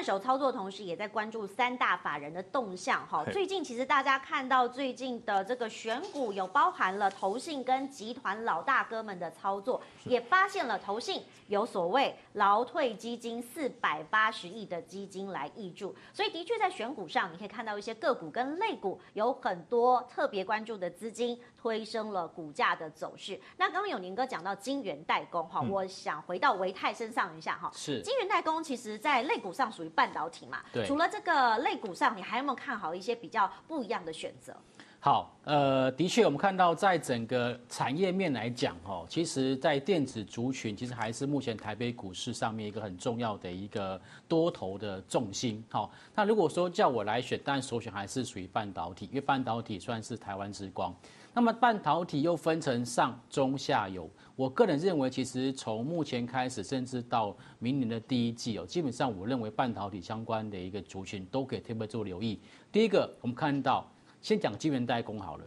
换手操作同时，也在关注三大法人的动向。哈，最近其实大家看到最近的这个选股，有包含了投信跟集团老大哥们的操作，也发现了投信有所谓劳退基金四百八十亿的基金来挹注，所以的确在选股上，你可以看到一些个股跟类股有很多特别关注的资金推升了股价的走势。那刚刚有宁哥讲到金圆代工，哈，我想回到维泰身上一下，哈，是。金圆代工，其实在类股上属于半导体嘛，对。除了这个类股上，你还有没有看好一些比较不一样的选择？好，呃，的确，我们看到在整个产业面来讲，哦，其实，在电子族群，其实还是目前台北股市上面一个很重要的一个多头的重心。好，那如果说叫我来选，当然首选还是属于半导体，因为半导体算是台湾之光。那么半导体又分成上中下游，我个人认为，其实从目前开始，甚至到明年的第一季哦，基本上我认为半导体相关的一个族群都可以特别做留意。第一个，我们看到。先讲晶圆代工好了，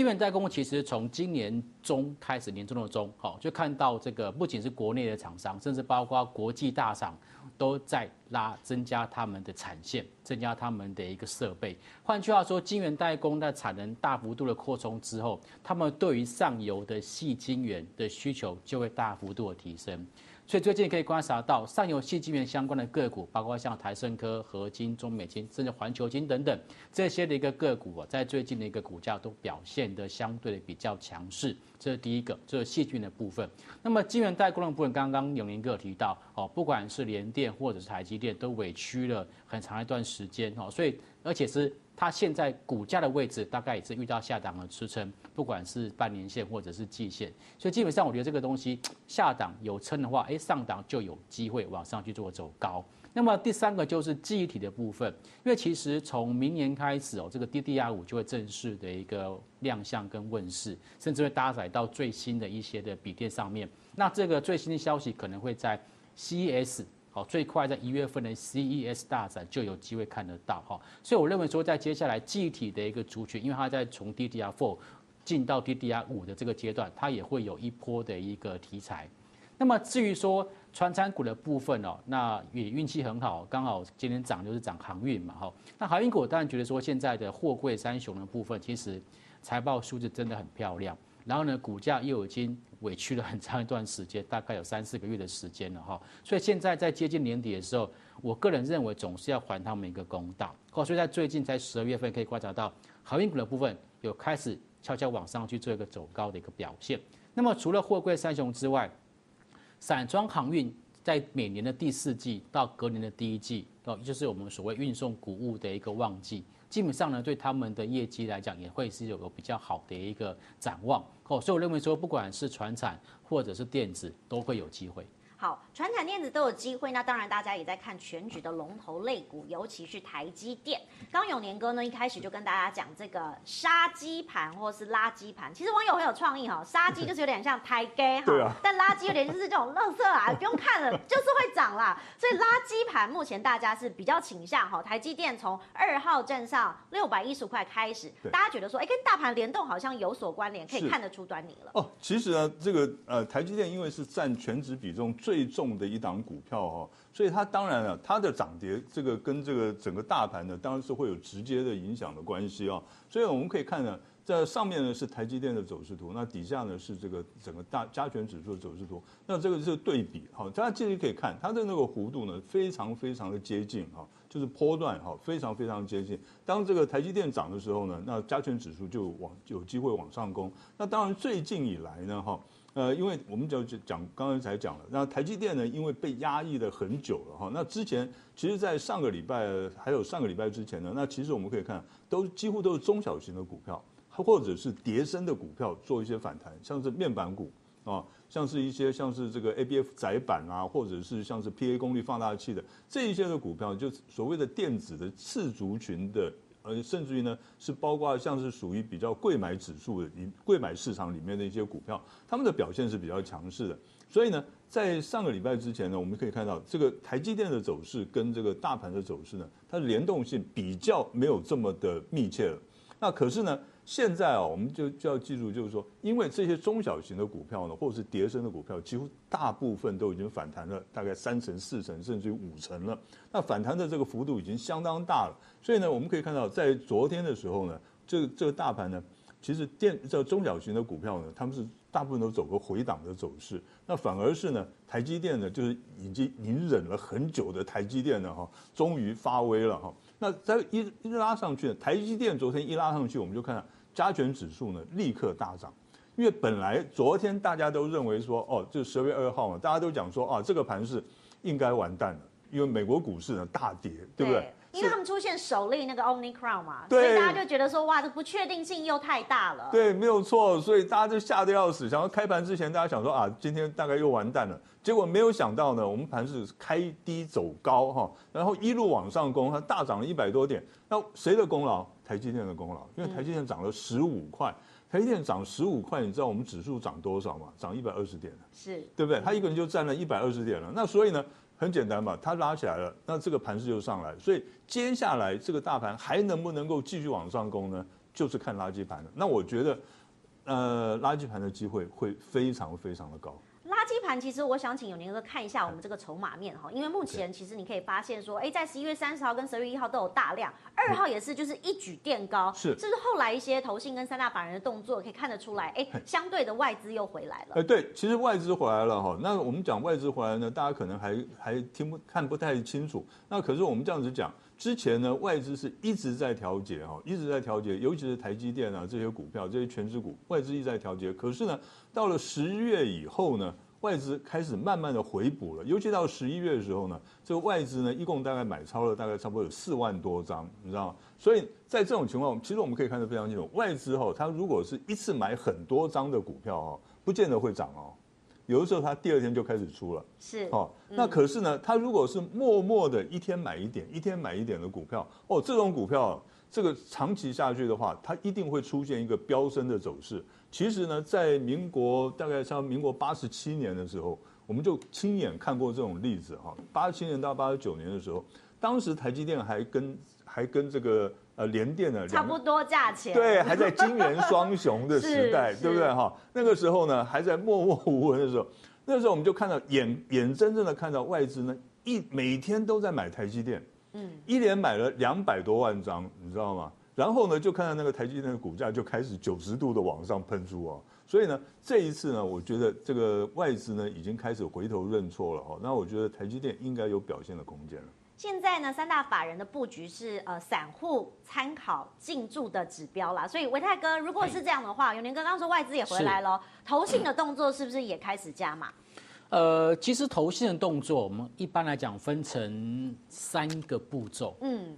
晶圆代工其实从今年中开始，年中的中，好，就看到这个不仅是国内的厂商，甚至包括国际大厂都在拉，增加他们的产线，增加他们的一个设备。换句话说，晶圆代工的产能大幅度的扩充之后，他们对于上游的细晶圆的需求就会大幅度的提升。所以最近可以观察到，上游矽晶圆相关的个股，包括像台胜科、合晶、中美晶，甚至环球晶等等这些的一个个股啊，在最近的一个股价都表现得相对的比较强势。这是第一个，这是矽晶的部分。那么晶圆代工的部分，刚刚永年哥有提到哦，不管是联电或者是台积电，都委屈了很长一段时间哦，所以而且是。它现在股价的位置大概也是遇到下档的支撑，不管是半年线或者是季线，所以基本上我觉得这个东西下档有撑的话，哎，上档就有机会往上去做走高。那么第三个就是记忆体的部分，因为其实从明年开始哦，这个 DDR 五就会正式的一个亮相跟问世，甚至会搭载到最新的一些的笔电上面。那这个最新的消息可能会在 CES。好，最快在一月份的 CES 大展就有机会看得到哈，所以我认为说，在接下来具体的一个族群，因为它在从 DDR4 进到 DDR5 的这个阶段，它也会有一波的一个题材。那么至于说传产股的部分哦，那也运气很好，刚好今天涨就是涨航运嘛哈。那航运股当然觉得说，现在的货柜三雄的部分，其实财报数字真的很漂亮。然后呢，股价又已经委屈了很长一段时间，大概有三四个月的时间了哈。所以现在在接近年底的时候，我个人认为总是要还他们一个公道。哦，所以在最近在十二月份可以观察到，航运股的部分有开始悄悄往上去做一个走高的一个表现。那么除了货柜三雄之外，散装航运在每年的第四季到隔年的第一季，哦，就是我们所谓运送谷物的一个旺季。基本上呢，对他们的业绩来讲，也会是有个比较好的一个展望哦，所以我认为说，不管是船产或者是电子，都会有机会。好，传产电子都有机会，那当然大家也在看全局的龙头类股，尤其是台积电。刚永年哥呢一开始就跟大家讲这个杀鸡盘或是垃圾盘，其实网友很有创意哈，杀鸡就是有点像台鸡哈，但垃圾有点就是这种垃圾啊，不用看了就是会涨啦。所以垃圾盘目前大家是比较倾向哈，台积电从二号站上六百一十块开始，大家觉得说哎跟大盘联动好像有所关联，可以看得出端倪了。哦，其实呢这个呃台积电因为是占全值比重最最重的一档股票哈，所以它当然了，它的涨跌这个跟这个整个大盘呢，当然是会有直接的影响的关系啊。所以我们可以看呢，在上面呢是台积电的走势图，那底下呢是这个整个大加权指数的走势图。那这个是对比哈，大家其实可以看它的那个弧度呢，非常非常的接近哈，就是波段哈，非常非常接近。当这个台积电涨的时候呢，那加权指数就往有机会往上攻。那当然最近以来呢哈。呃，因为我们就讲刚才才讲了，那台积电呢，因为被压抑了很久了哈。那之前其实，在上个礼拜还有上个礼拜之前呢，那其实我们可以看，都几乎都是中小型的股票，或者是跌深的股票做一些反弹，像是面板股啊，像是一些像是这个 ABF 载板啊，或者是像是 PA 功率放大器的这一些的股票，就是所谓的电子的次族群的。呃，甚至于呢，是包括像是属于比较贵买指数的、贵买市场里面的一些股票，他们的表现是比较强势的。所以呢，在上个礼拜之前呢，我们可以看到这个台积电的走势跟这个大盘的走势呢，它的联动性比较没有这么的密切了。那可是呢，现在啊，我们就就要记住，就是说，因为这些中小型的股票呢，或者是跌升的股票，几乎大部分都已经反弹了大概三成、四成，甚至于五成了。那反弹的这个幅度已经相当大了。所以呢，我们可以看到，在昨天的时候呢，这个这个大盘呢，其实电这中小型的股票呢，他们是大部分都走个回档的走势。那反而是呢，台积电呢，就是已经隐忍了很久的台积电呢，哈，终于发威了哈。那在一一拉上去，台积电昨天一拉上去，我们就看到。加权指数呢，立刻大涨，因为本来昨天大家都认为说，哦，就十二月二号嘛，大家都讲说啊，这个盘是应该完蛋了，因为美国股市呢大跌，对不对？因为他们出现首例那个 Omicron 嘛，所以大家就觉得说，哇，这不确定性又太大了。对，没有错，所以大家就吓得要死，想要开盘之前，大家想说啊，今天大概又完蛋了。结果没有想到呢，我们盘是开低走高哈，然后一路往上攻，它大涨了一百多点。那谁的功劳？台积电的功劳，因为台积电涨了十五块，台积电涨十五块，你知道我们指数涨多少吗？涨一百二十点，是对不对？他一个人就占了一百二十点了。那所以呢，很简单嘛，他拉起来了，那这个盘势就上来。所以接下来这个大盘还能不能够继续往上攻呢？就是看垃圾盘了。那我觉得，呃，垃圾盘的机会会非常非常的高。垃圾盘其实我想请永年哥看一下我们这个筹码面哈，因为目前其实你可以发现说，哎，在十一月三十号跟十二月一号都有大量，二号也是就是一举垫高，是，这是后来一些投信跟三大法人的动作可以看得出来，哎，相对的外资又回来了。哎，对，其实外资回来了哈，那我们讲外资回来呢，大家可能还还听不看不太清楚，那可是我们这样子讲，之前呢外资是一直在调节哈，一直在调节，尤其是台积电啊这些股票这些全职股，外资一直在调节，可是呢到了十月以后呢。外资开始慢慢的回补了，尤其到十一月的时候呢，这个外资呢一共大概买超了大概差不多有四万多张，你知道吗？所以在这种情况，其实我们可以看得非常清楚，外资哈，它如果是一次买很多张的股票哦，不见得会涨哦，有的时候它第二天就开始出了，是哦，那可是呢，它如果是默默的一天买一点，一天买一点的股票，哦，这种股票这个长期下去的话，它一定会出现一个飙升的走势。其实呢，在民国大概像民国八十七年的时候，我们就亲眼看过这种例子哈。八十七年到八十九年的时候，当时台积电还跟还跟这个呃联电呢差不多价钱，对，还在金元双雄的 时代，对不对哈？那个时候呢，还在默默无闻的时候，那个时候我们就看到眼眼睁睁的看到外资呢一每天都在买台积电，嗯，一连买了两百多万张，你知道吗？然后呢，就看到那个台积电的股价就开始九十度的往上喷出啊，所以呢，这一次呢，我觉得这个外资呢已经开始回头认错了哈。那我觉得台积电应该有表现的空间了。现在呢，三大法人的布局是呃散户参考进驻的指标啦，所以维泰哥，如果是这样的话，永年哥刚刚说外资也回来了，投信的动作是不是也开始加码？呃，其实投信的动作，我们一般来讲分成三个步骤，嗯。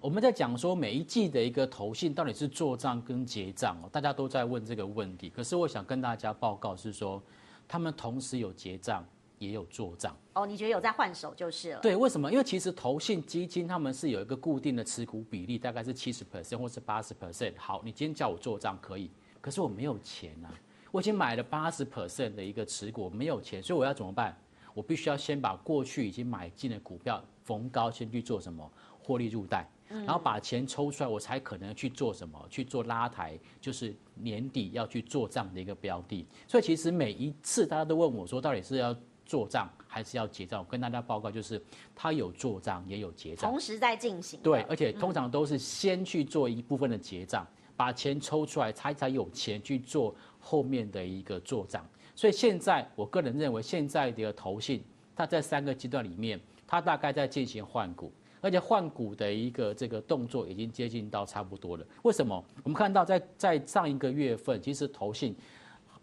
我们在讲说每一季的一个投信到底是做账跟结账哦，大家都在问这个问题。可是我想跟大家报告是说，他们同时有结账也有做账哦。你觉得有在换手就是了？对，为什么？因为其实投信基金他们是有一个固定的持股比例，大概是七十 percent 或是八十 percent。好，你今天叫我做账可以，可是我没有钱啊，我已经买了八十 percent 的一个持股，没有钱，所以我要怎么办？我必须要先把过去已经买进的股票逢高先去做什么获利入袋。然后把钱抽出来，我才可能去做什么？去做拉抬，就是年底要去做账的一个标的。所以其实每一次大家都问我说，到底是要做账还是要结账？我跟大家报告就是，他有做账也有结账，同时在进行。对，而且通常都是先去做一部分的结账，把钱抽出来，才才有钱去做后面的一个做账。所以现在我个人认为，现在的投信，它在三个阶段里面，它大概在进行换股。而且换股的一个这个动作已经接近到差不多了。为什么？我们看到在在上一个月份，其实投信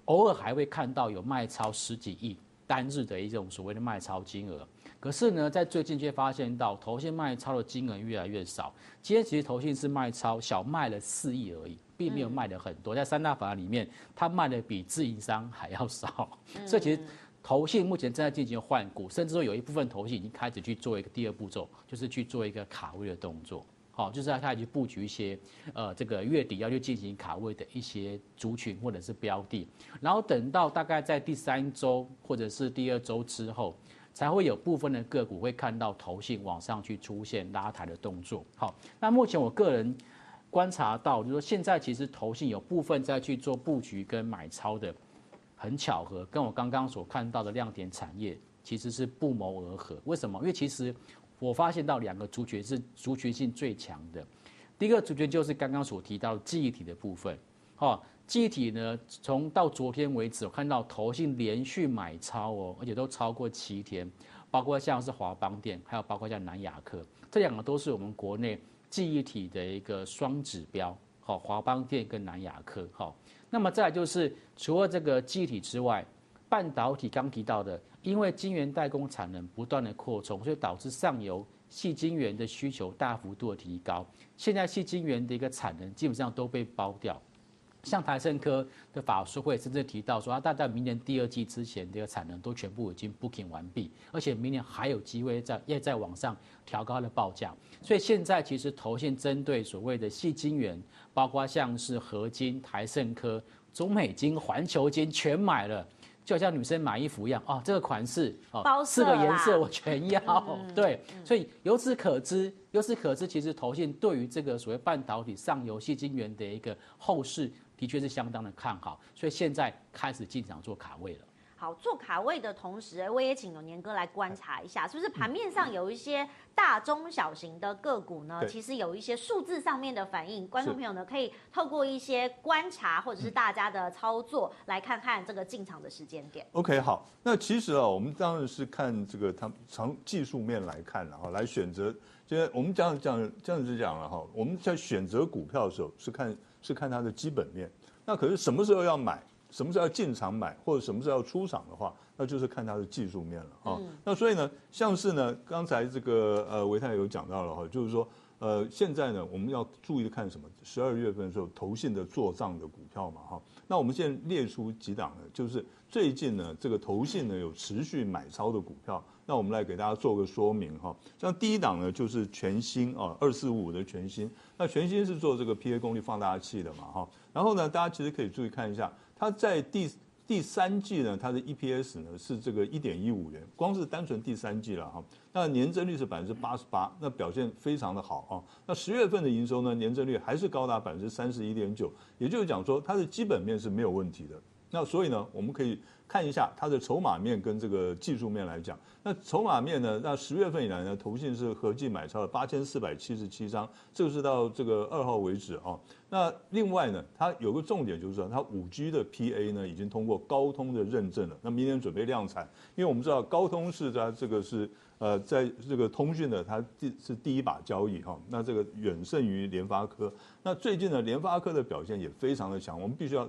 偶尔还会看到有卖超十几亿单日的一种所谓的卖超金额。可是呢，在最近却发现到投信卖超的金额越来越少。今天其实投信是卖超小卖了四亿而已，并没有卖的很多。在三大法里面，它卖的比自营商还要少。所以其实。投信目前正在进行换股，甚至说有一部分投信已经开始去做一个第二步骤，就是去做一个卡位的动作。好，就是要开始去布局一些，呃，这个月底要去进行卡位的一些族群或者是标的，然后等到大概在第三周或者是第二周之后，才会有部分的个股会看到投信往上去出现拉抬的动作。好，那目前我个人观察到，就是说现在其实投信有部分在去做布局跟买超的，很巧合，跟我刚刚所看到的亮点产业其实是不谋而合。为什么？因为其实我发现到两个族群是族群性最强的。第一个族群就是刚刚所提到的记忆体的部分，哈，记忆体呢，从到昨天为止，我看到投信连续买超哦，而且都超过七天，包括像是华邦电，还有包括像南亚科，这两个都是我们国内记忆体的一个双指标，好，华邦电跟南亚科，好，那么再就是除了这个记忆体之外，半导体刚提到的，因为晶圆代工产能不断的扩充，所以导致上游。细晶圆的需求大幅度的提高，现在细晶圆的一个产能基本上都被包掉。像台盛科的法说会甚至提到说，它大概明年第二季之前这个产能都全部已经 booking 完毕，而且明年还有机会在要再往上调高它的报价。所以现在其实投信针对所谓的细晶圆，包括像是合金、台盛科、中美金、环球金全买了。就像女生买衣服一样哦，这个款式哦，四个颜色我全要。嗯、对，所以由此可知，由此可知，其实投信对于这个所谓半导体上游矽晶圆的一个后市，的确是相当的看好，所以现在开始进场做卡位了。好，做卡位的同时，我也请有年哥来观察一下，是不是盘面上有一些大中小型的个股呢？其实有一些数字上面的反应，观众朋友呢可以透过一些观察或者是大家的操作来看看这个进场的时间点。OK，好，那其实啊，我们当然是看这个它从技术面来看，然后来选择。现在我们讲讲这样子讲了哈，我们在选择股票的时候是看是看它的基本面。那可是什么时候要买？什么时候要进场买，或者什么时候要出场的话，那就是看它的技术面了啊。嗯、那所以呢，像是呢，刚才这个呃维泰有讲到了哈，就是说呃现在呢，我们要注意看什么？十二月份的时候，投信的做账的股票嘛哈。那我们现在列出几档呢，就是最近呢这个投信呢有持续买超的股票，那我们来给大家做个说明哈。像第一档呢就是全新啊，二四五五的全新，那全新是做这个 PA 功率放大器的嘛哈。然后呢，大家其实可以注意看一下。它在第第三季呢，它的 EPS 呢是这个一点一五元，光是单纯第三季了哈，那年增率是百分之八十八，那表现非常的好啊。那十月份的营收呢，年增率还是高达百分之三十一点九，也就是讲说它的基本面是没有问题的。那所以呢，我们可以看一下它的筹码面跟这个技术面来讲。那筹码面呢，那十月份以来呢，投信是合计买超了八千四百七十七张，这个是到这个二号为止啊。那另外呢，它有个重点就是说，它五 G 的 PA 呢已经通过高通的认证了，那明年准备量产。因为我们知道高通是在这个是呃，在这个通讯的它第是第一把交易哈。那这个远胜于联发科。那最近呢，联发科的表现也非常的强，我们必须要。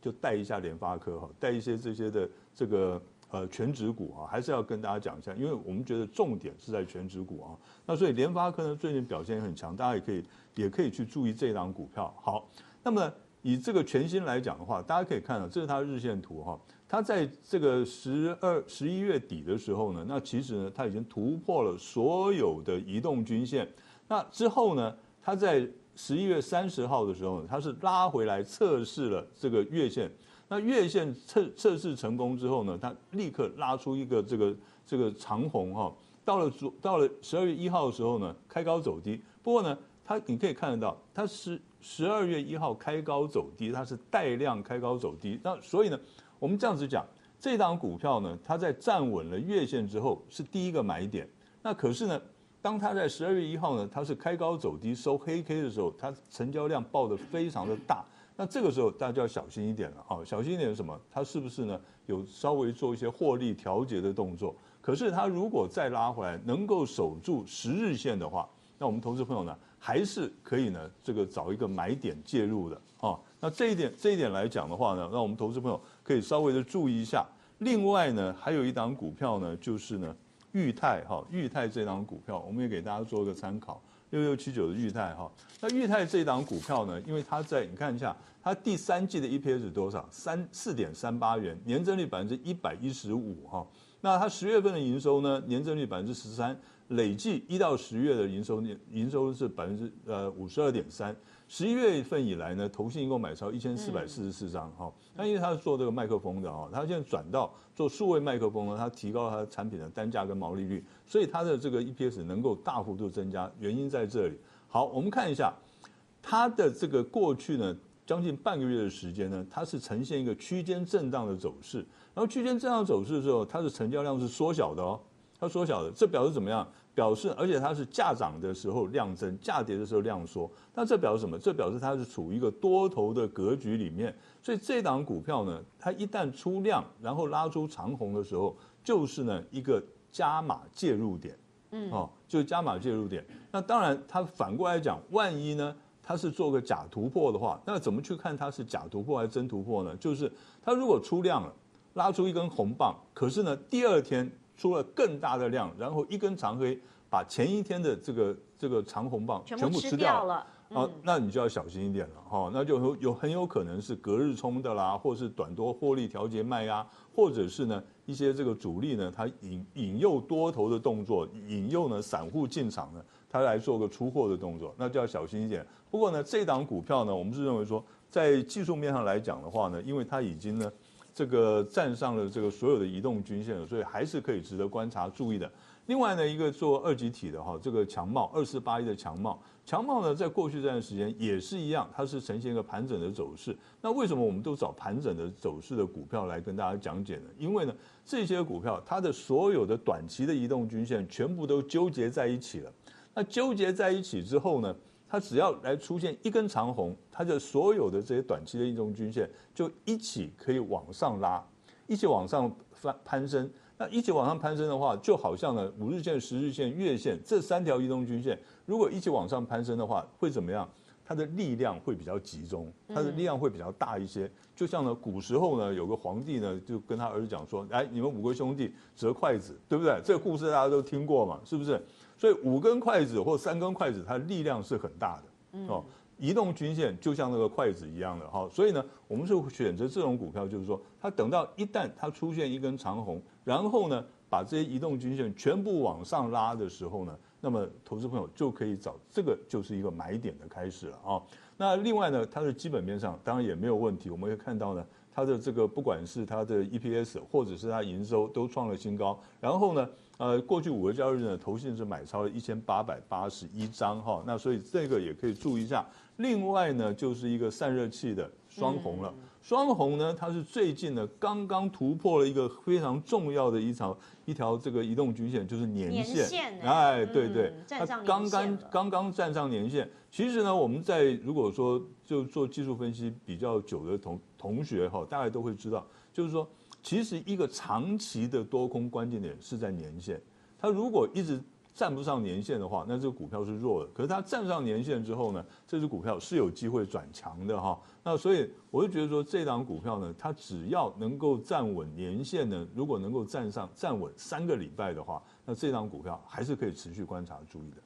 就带一下联发科哈，带一些这些的这个呃全值股啊，还是要跟大家讲一下，因为我们觉得重点是在全值股啊。那所以联发科呢最近表现也很强，大家也可以也可以去注意这档股票。好，那么以这个全新来讲的话，大家可以看到这是它日线图哈，它在这个十二十一月底的时候呢，那其实呢它已经突破了所有的移动均线，那之后呢它在。十一月三十号的时候，它是拉回来测试了这个月线。那月线测测试成功之后呢，它立刻拉出一个这个这个长红哈。到了昨到了十二月一号的时候呢，开高走低。不过呢，它你可以看得到，它是十二月一号开高走低，它是带量开高走低。那所以呢，我们这样子讲，这档股票呢，它在站稳了月线之后是第一个买点。那可是呢？当它在十二月一号呢，它是开高走低收黑 K 的时候，它成交量爆得非常的大。那这个时候大家就要小心一点了啊！小心一点是什么？它是不是呢有稍微做一些获利调节的动作？可是它如果再拉回来，能够守住十日线的话，那我们投资朋友呢还是可以呢这个找一个买点介入的啊。那这一点这一点来讲的话呢，那我们投资朋友可以稍微的注意一下。另外呢，还有一档股票呢，就是呢。裕泰哈，裕泰这档股票，我们也给大家做一个参考，六六七九的裕泰哈。那裕泰这档股票呢，因为它在你看一下，它第三季的 EPS 是多少？三四点三八元，年增率百分之一百一十五哈。那它十月份的营收呢，年增率百分之十三，累计一到十月的营收年营收是百分之呃五十二点三。十一月份以来呢，投信一共买超一千四百四十四张哈。那因为他是做这个麦克风的哈，他现在转到做数位麦克风呢，他提高他的产品的单价跟毛利率，所以他的这个 EPS 能够大幅度增加，原因在这里。好，我们看一下它的这个过去呢，将近半个月的时间呢，它是呈现一个区间震荡的走势。然后区间震荡走势的时候，它的成交量是缩小的哦，它缩小的，这表示怎么样？表示而且它是价涨的时候量增，价跌的时候量缩。那这表示什么？这表示它是处于一个多头的格局里面。所以这档股票呢，它一旦出量，然后拉出长红的时候，就是呢一个加码介入点。嗯，哦，就是加码介入点。那当然，它反过来讲，万一呢，它是做个假突破的话，那怎么去看它是假突破还是真突破呢？就是它如果出量了，拉出一根红棒，可是呢，第二天出了更大的量，然后一根长黑把前一天的这个这个长红棒全部吃掉了。啊，那你就要小心一点了哈，那就有有很有可能是隔日冲的啦，或是短多获利调节卖压，或者是呢一些这个主力呢，它引引诱多头的动作，引诱呢散户进场呢，它来做个出货的动作，那就要小心一点。不过呢，这档股票呢，我们是认为说，在技术面上来讲的话呢，因为它已经呢这个站上了这个所有的移动均线了，所以还是可以值得观察注意的。另外呢，一个做二级体的哈，这个强茂二四八一的强茂，强茂呢，在过去这段时间也是一样，它是呈现一个盘整的走势。那为什么我们都找盘整的走势的股票来跟大家讲解呢？因为呢，这些股票它的所有的短期的移动均线全部都纠结在一起了。那纠结在一起之后呢，它只要来出现一根长红，它的所有的这些短期的移动均线就一起可以往上拉，一起往上翻攀升。那一起往上攀升的话，就好像呢，五日线、十日线、月线这三条移动均线，如果一起往上攀升的话，会怎么样？它的力量会比较集中，它的力量会比较大一些。就像呢，古时候呢，有个皇帝呢，就跟他儿子讲说：“哎，你们五个兄弟折筷子，对不对？”这个故事大家都听过嘛，是不是？所以五根筷子或三根筷子，它的力量是很大的哦。移动均线就像那个筷子一样的哈，所以呢，我们是选择这种股票，就是说，它等到一旦它出现一根长红，然后呢，把这些移动均线全部往上拉的时候呢，那么投资朋友就可以找这个就是一个买点的开始了啊。那另外呢，它的基本面上当然也没有问题，我们会看到呢，它的这个不管是它的 EPS 或者是它营收都创了新高，然后呢。呃，过去五个交易日呢，投信是买超了一千八百八十一张哈，那所以这个也可以注意一下。另外呢，就是一个散热器的双红了，双红呢，它是最近呢刚刚突破了一个非常重要的一条一条这个移动均线，就是年线。年线哎，对对，它刚刚刚刚站上年线。其实呢，我们在如果说就做技术分析比较久的同同学哈，大家都会知道，就是说。其实一个长期的多空关键点是在年线，它如果一直站不上年线的话，那这个股票是弱的。可是它站上年线之后呢，这只股票是有机会转强的哈。那所以我就觉得说，这档股票呢，它只要能够站稳年线呢，如果能够站上站稳三个礼拜的话，那这档股票还是可以持续观察注意的。